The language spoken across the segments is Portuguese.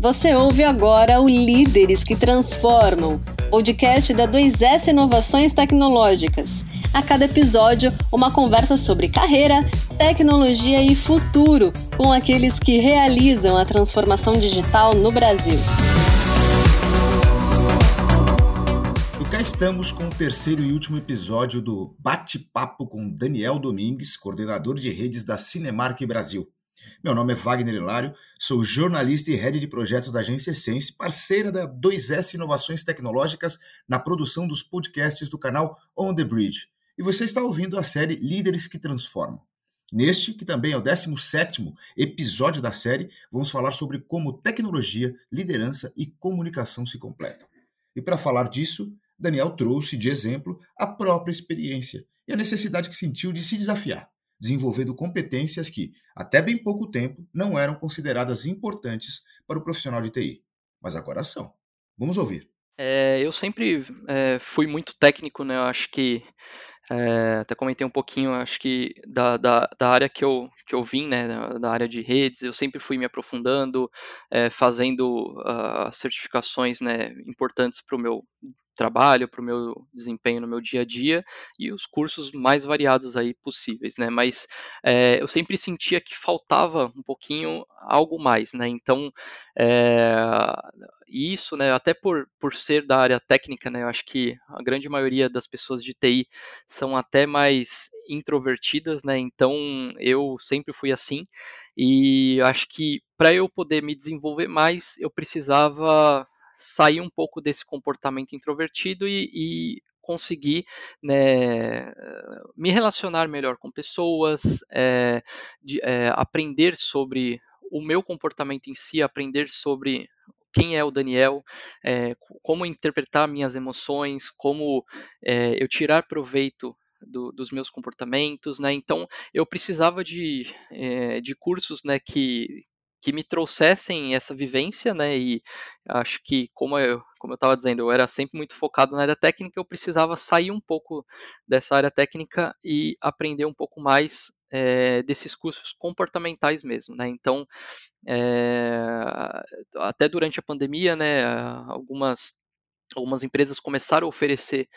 Você ouve agora o Líderes que Transformam, podcast da 2S Inovações Tecnológicas. A cada episódio, uma conversa sobre carreira, tecnologia e futuro com aqueles que realizam a transformação digital no Brasil. E cá estamos com o terceiro e último episódio do Bate-Papo com Daniel Domingues, coordenador de redes da Cinemark Brasil. Meu nome é Wagner Hilário, sou jornalista e head de projetos da agência Essence, parceira da 2S Inovações Tecnológicas na produção dos podcasts do canal On the Bridge. E você está ouvindo a série Líderes que Transformam. Neste, que também é o 17 episódio da série, vamos falar sobre como tecnologia, liderança e comunicação se completam. E para falar disso, Daniel trouxe de exemplo a própria experiência e a necessidade que sentiu de se desafiar desenvolvendo competências que, até bem pouco tempo, não eram consideradas importantes para o profissional de TI. Mas agora são. Vamos ouvir. É, eu sempre é, fui muito técnico, né? Eu acho que é, até comentei um pouquinho, acho que da, da, da, área que eu, que eu vim, né, da área de redes, eu sempre fui me aprofundando, é, fazendo uh, certificações né, importantes para o meu trabalho, para o meu desempenho no meu dia a dia e os cursos mais variados aí possíveis, né? Mas é, eu sempre sentia que faltava um pouquinho algo mais, né? Então é, isso, né? Até por, por ser da área técnica, né? Eu acho que a grande maioria das pessoas de TI são até mais introvertidas, né? Então eu sempre fui assim e acho que para eu poder me desenvolver mais, eu precisava sair um pouco desse comportamento introvertido e, e conseguir né, me relacionar melhor com pessoas, é, de, é, aprender sobre o meu comportamento em si, aprender sobre quem é o Daniel, é, como interpretar minhas emoções, como eu tirar proveito do, dos meus comportamentos, né? Então eu precisava de, de cursos, né, que que me trouxessem essa vivência, né? E acho que, como eu como eu estava dizendo, eu era sempre muito focado na área técnica, eu precisava sair um pouco dessa área técnica e aprender um pouco mais é, desses cursos comportamentais mesmo, né? Então, é, até durante a pandemia, né, algumas algumas empresas começaram a oferecer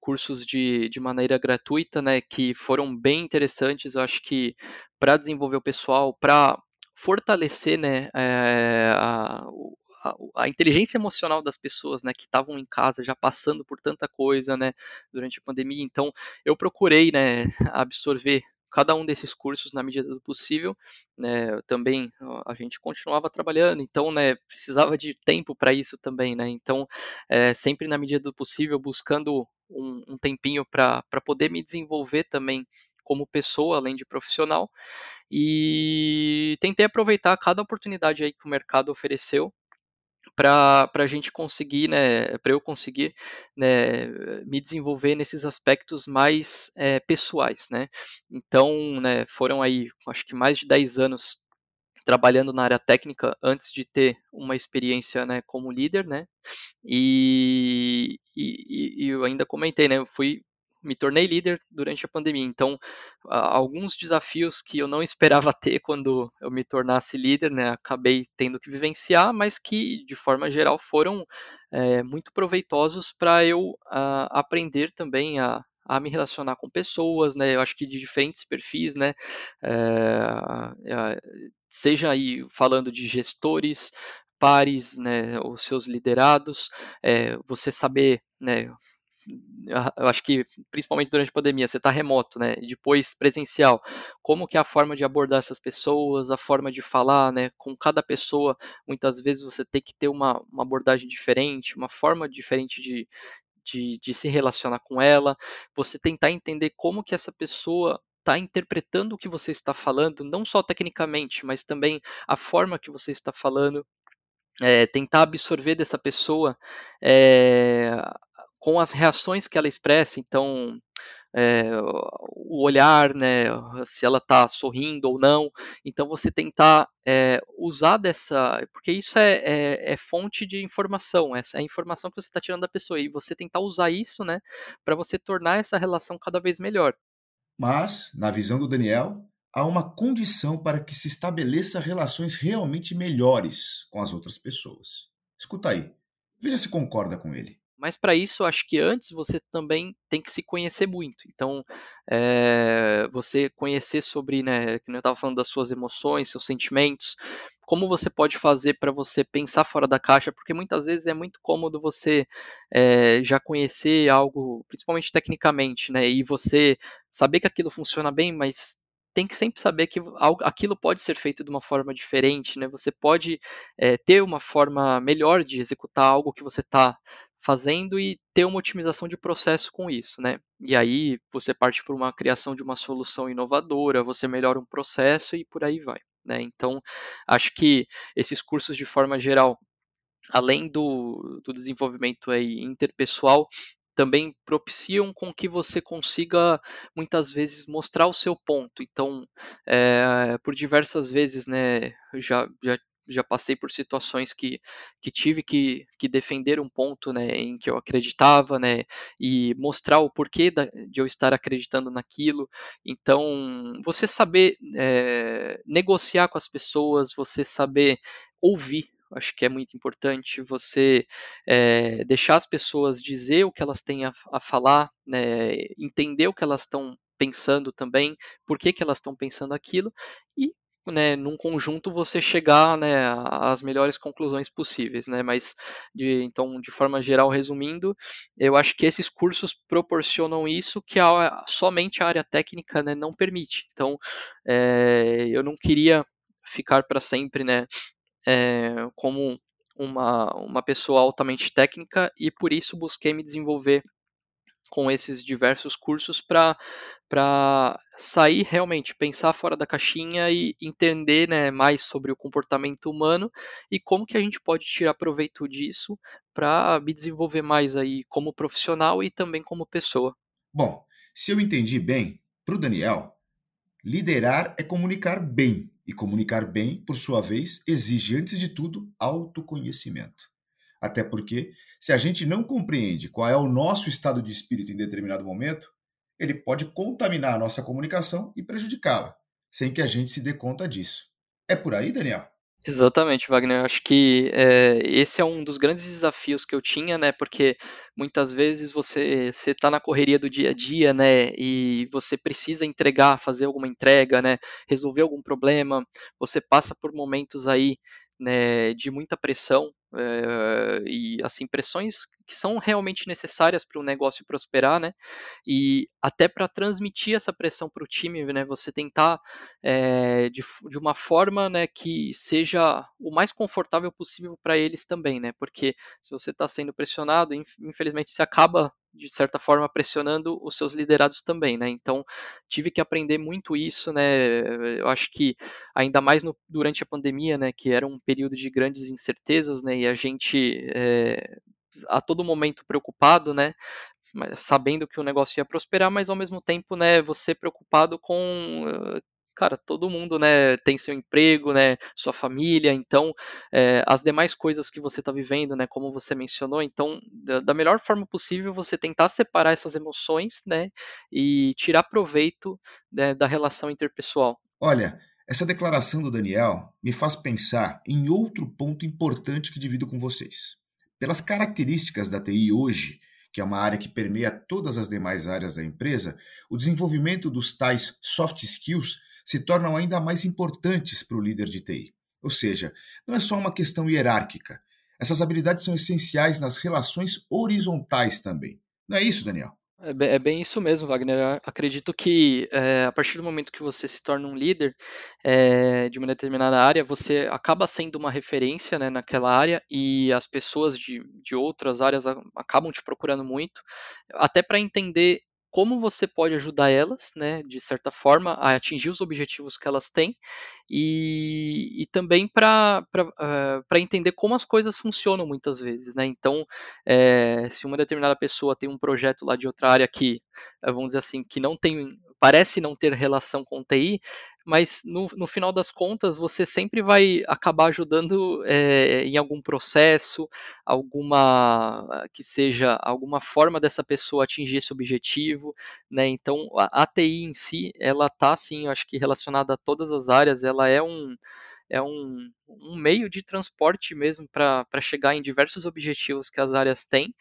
cursos de, de maneira gratuita, né, que foram bem interessantes, eu acho que para desenvolver o pessoal, para fortalecer né, é, a, a, a, inteligência emocional das pessoas né, que estavam em casa já passando por tanta coisa né, durante a pandemia. Então, eu procurei né, absorver cada um desses cursos na medida do possível. Né, também a gente continuava trabalhando, então né, precisava de tempo para isso também. Né, então, é, sempre na medida do possível, buscando um, um tempinho para poder me desenvolver também como pessoa, além de profissional, e tentei aproveitar cada oportunidade aí que o mercado ofereceu para a gente conseguir, né, para eu conseguir né, me desenvolver nesses aspectos mais é, pessoais, né. Então, né, foram aí, acho que mais de 10 anos trabalhando na área técnica antes de ter uma experiência né, como líder, né, e, e, e eu ainda comentei, né, eu fui me tornei líder durante a pandemia. Então, alguns desafios que eu não esperava ter quando eu me tornasse líder, né, acabei tendo que vivenciar, mas que, de forma geral, foram é, muito proveitosos para eu uh, aprender também a, a me relacionar com pessoas, né? Eu acho que de diferentes perfis, né? É, seja aí falando de gestores, pares, né? Os seus liderados, é, você saber, né? Eu acho que principalmente durante a pandemia, você está remoto, né? Depois presencial. Como que é a forma de abordar essas pessoas, a forma de falar, né? Com cada pessoa, muitas vezes você tem que ter uma, uma abordagem diferente, uma forma diferente de, de, de se relacionar com ela. Você tentar entender como que essa pessoa está interpretando o que você está falando, não só tecnicamente, mas também a forma que você está falando. É, tentar absorver dessa pessoa é, com as reações que ela expressa, então é, o olhar, né, se ela está sorrindo ou não, então você tentar é, usar dessa, porque isso é, é, é, fonte de informação, é a informação que você está tirando da pessoa e você tentar usar isso, né, para você tornar essa relação cada vez melhor. Mas, na visão do Daniel, há uma condição para que se estabeleça relações realmente melhores com as outras pessoas. Escuta aí, veja se concorda com ele. Mas para isso, acho que antes você também tem que se conhecer muito. Então, é, você conhecer sobre, né, que eu estava falando das suas emoções, seus sentimentos, como você pode fazer para você pensar fora da caixa, porque muitas vezes é muito cômodo você é, já conhecer algo, principalmente tecnicamente, né, e você saber que aquilo funciona bem, mas tem que sempre saber que aquilo pode ser feito de uma forma diferente, né? Você pode é, ter uma forma melhor de executar algo que você está fazendo e ter uma otimização de processo com isso, né? E aí você parte por uma criação de uma solução inovadora, você melhora um processo e por aí vai, né? Então, acho que esses cursos de forma geral, além do, do desenvolvimento aí interpessoal, também propiciam com que você consiga muitas vezes mostrar o seu ponto. Então, é, por diversas vezes, né, já, já já passei por situações que, que tive que, que defender um ponto né, em que eu acreditava, né, e mostrar o porquê da, de eu estar acreditando naquilo. Então, você saber é, negociar com as pessoas, você saber ouvir acho que é muito importante você é, deixar as pessoas dizer o que elas têm a, a falar, né, entender o que elas estão pensando também, por que, que elas estão pensando aquilo, e né, num conjunto você chegar né, às melhores conclusões possíveis, né? Mas de, então, de forma geral, resumindo, eu acho que esses cursos proporcionam isso que a, somente a área técnica né, não permite. Então, é, eu não queria ficar para sempre, né, é, como uma, uma pessoa altamente técnica e por isso busquei me desenvolver com esses diversos cursos para sair realmente, pensar fora da caixinha e entender né, mais sobre o comportamento humano e como que a gente pode tirar proveito disso para me desenvolver mais aí como profissional e também como pessoa. Bom, se eu entendi bem, para o Daniel, liderar é comunicar bem e comunicar bem, por sua vez, exige, antes de tudo, autoconhecimento. Até porque, se a gente não compreende qual é o nosso estado de espírito em determinado momento, ele pode contaminar a nossa comunicação e prejudicá-la, sem que a gente se dê conta disso. É por aí, Daniel? Exatamente, Wagner. Eu acho que é, esse é um dos grandes desafios que eu tinha, né? Porque muitas vezes você está na correria do dia a dia, né? E você precisa entregar, fazer alguma entrega, né? Resolver algum problema. Você passa por momentos aí né, de muita pressão é, e assim pressões que são realmente necessárias para o negócio prosperar, né? E até para transmitir essa pressão para o time, né? Você tentar é, de, de, uma forma, né, que seja o mais confortável possível para eles também, né? Porque se você está sendo pressionado, infelizmente você acaba de certa forma pressionando os seus liderados também, né? Então tive que aprender muito isso, né? Eu acho que ainda mais no, durante a pandemia, né? Que era um período de grandes incertezas, né? E a gente é, a todo momento preocupado, né? Sabendo que o negócio ia prosperar, mas ao mesmo tempo, né? Você preocupado com cara, todo mundo, né, tem seu emprego, né, sua família, então é, as demais coisas que você está vivendo, né, como você mencionou, então da, da, melhor forma possível você tentar separar essas emoções, né, e tirar proveito né, da relação interpessoal. Olha, essa declaração do Daniel me faz pensar em outro ponto importante que divido com vocês. Pelas características da TI hoje, que é uma área que permeia todas as demais áreas da empresa, o desenvolvimento dos tais soft skills se tornam ainda mais importantes para o líder de TI. Ou seja, não é só uma questão hierárquica. Essas habilidades são essenciais nas relações horizontais também. Não é isso, Daniel? É bem, é bem isso mesmo, Wagner. Eu acredito que é, a partir do momento que você se torna um líder é, de uma determinada área, você acaba sendo uma referência né, naquela área e as pessoas de, de outras áreas acabam te procurando muito, até para entender como você pode ajudar elas, né, de certa forma, a atingir os objetivos que elas têm e, e também para uh, entender como as coisas funcionam muitas vezes, né? Então, é, se uma determinada pessoa tem um projeto lá de outra área que, vamos dizer assim, que não tem parece não ter relação com TI, mas no, no final das contas você sempre vai acabar ajudando é, em algum processo, alguma que seja alguma forma dessa pessoa atingir esse objetivo, né? Então a, a TI em si, ela tá assim, acho que relacionada a todas as áreas, ela é um é um, um meio de transporte mesmo para chegar em diversos objetivos que as áreas têm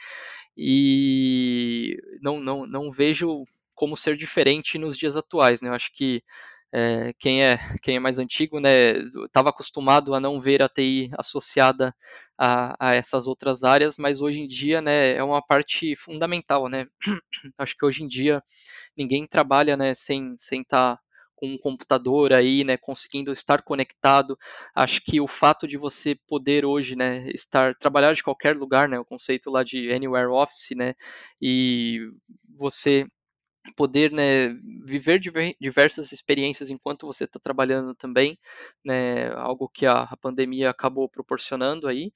e não, não, não vejo como ser diferente nos dias atuais. Né? Eu acho que é, quem, é, quem é mais antigo né, estava acostumado a não ver a TI associada a, a, essas outras áreas, mas hoje em dia né, é uma parte fundamental. Né? Acho que hoje em dia ninguém trabalha né, sem estar tá com um computador aí, né, conseguindo estar conectado. Acho que o fato de você poder hoje, né, estar trabalhar de qualquer lugar, né, o conceito lá de anywhere office, né, e você poder né, viver diversas experiências enquanto você está trabalhando também, né, algo que a, a, pandemia acabou proporcionando aí.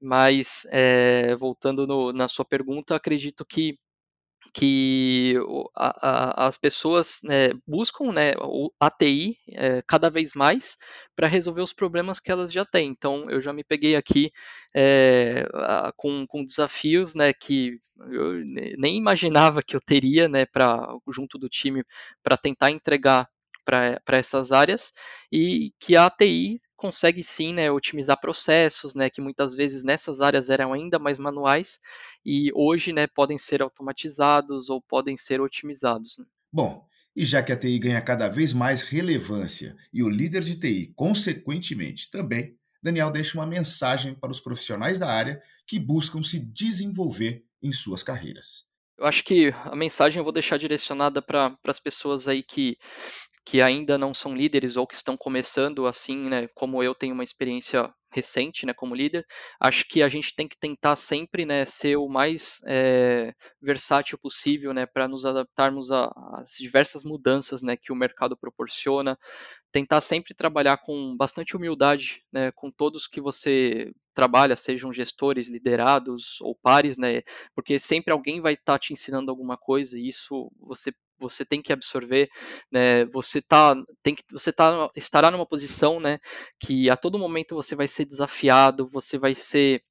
Mas é, voltando no, na sua pergunta, acredito que que a, a, as pessoas né, buscam né, o ATI é, cada vez mais para resolver os problemas que elas já têm. Então, eu já me peguei aqui é, a, com, com desafios né, que eu nem imaginava que eu teria né, pra, junto do time para tentar entregar para essas áreas e que a ATI consegue sim né, otimizar processos, né, que muitas vezes nessas áreas eram ainda mais manuais e hoje né, podem ser automatizados ou podem ser otimizados. Né. Bom, e já que a TI ganha cada vez mais relevância e o líder de TI, consequentemente, também, Daniel deixa uma mensagem para os profissionais da área que buscam se desenvolver em suas carreiras. Eu acho que a mensagem eu vou deixar direcionada para as pessoas aí que que ainda não são líderes ou que estão começando assim, né, como eu tenho uma experiência recente, né, como líder, acho que a gente tem que tentar sempre, né, ser o mais é, versátil possível, né, para nos adaptarmos às diversas mudanças, né, que o mercado proporciona, tentar sempre trabalhar com bastante humildade, né, com todos que você trabalha, sejam gestores, liderados ou pares, né, porque sempre alguém vai estar tá te ensinando alguma coisa e isso você você tem que absorver, né? Você tá, tem que, você tá, estará numa posição, né? Que a todo momento você vai ser desafiado, você vai ser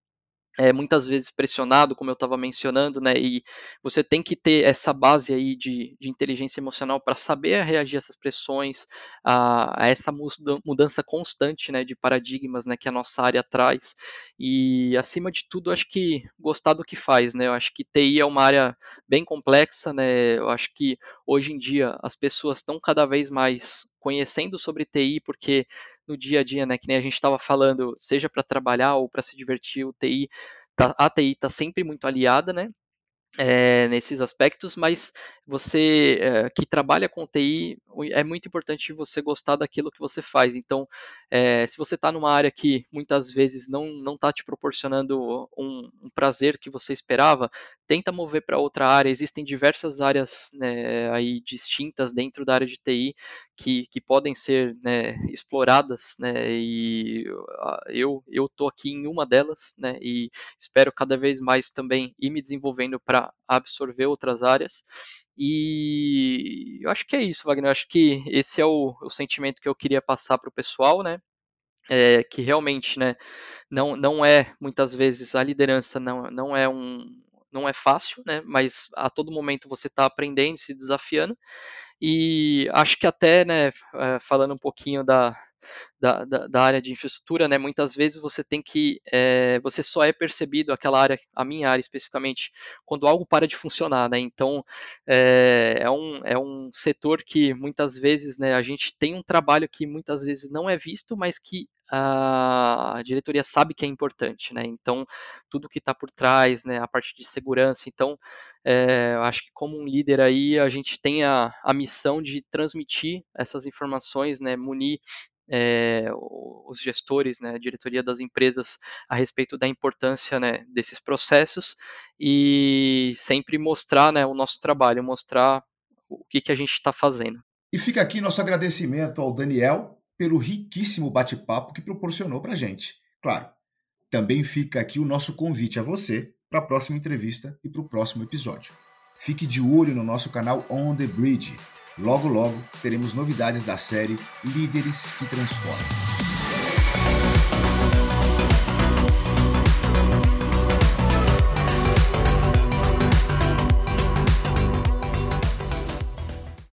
é, muitas vezes pressionado, como eu estava mencionando, né? E você tem que ter essa base aí de, de inteligência emocional para saber reagir a essas pressões, a, a, essa mudança constante, né? De paradigmas, né? Que a nossa área traz. E acima de tudo, acho que gostar do que faz, né? Eu acho que TI é uma área bem complexa, né? Eu acho que hoje em dia as pessoas estão cada vez mais conhecendo sobre TI, porque no dia a dia, né, que nem a gente estava falando, seja para trabalhar ou para se divertir, o TI, tá, a TI está sempre muito aliada, né, é, nesses aspectos, mas você é, que trabalha com TI, é muito importante você gostar daquilo que você faz. Então, é, se você está numa área que muitas vezes não está te proporcionando um, um, prazer que você esperava, tenta mover para outra área. Existem diversas áreas né, aí distintas dentro da área de TI que, que podem ser né, exploradas, né, e eu eu estou aqui em uma delas, né, e espero cada vez mais também ir me desenvolvendo para absorver outras áreas. E eu acho que é isso, Wagner. Eu acho que esse é o, o sentimento que eu queria passar para o pessoal, né? É, que realmente, né, não, não é muitas vezes a liderança não, não é um não é fácil, né? Mas a todo momento você está aprendendo, se desafiando. E acho que até, né, é, falando um pouquinho da, da, da, da, área de infraestrutura, né, muitas vezes você tem que, é, você só é percebido, aquela área, a minha área especificamente, quando algo para de funcionar, né, então é, é, um, é um setor que muitas vezes, né, a gente tem um trabalho que muitas vezes não é visto, mas que a diretoria sabe que é importante, né? Então, tudo que está por trás, né? A parte de segurança. Então, é, acho que como um líder aí, a gente tem a, a missão de transmitir essas informações, né? Munir é, os gestores, né, a diretoria das empresas a respeito da importância né, desses processos e sempre mostrar né, o nosso trabalho, mostrar o que, que a gente está fazendo. E fica aqui nosso agradecimento ao Daniel pelo riquíssimo bate-papo que proporcionou para a gente. Claro, também fica aqui o nosso convite a você para a próxima entrevista e para o próximo episódio. Fique de olho no nosso canal On the Bridge Logo, logo teremos novidades da série Líderes que Transformam.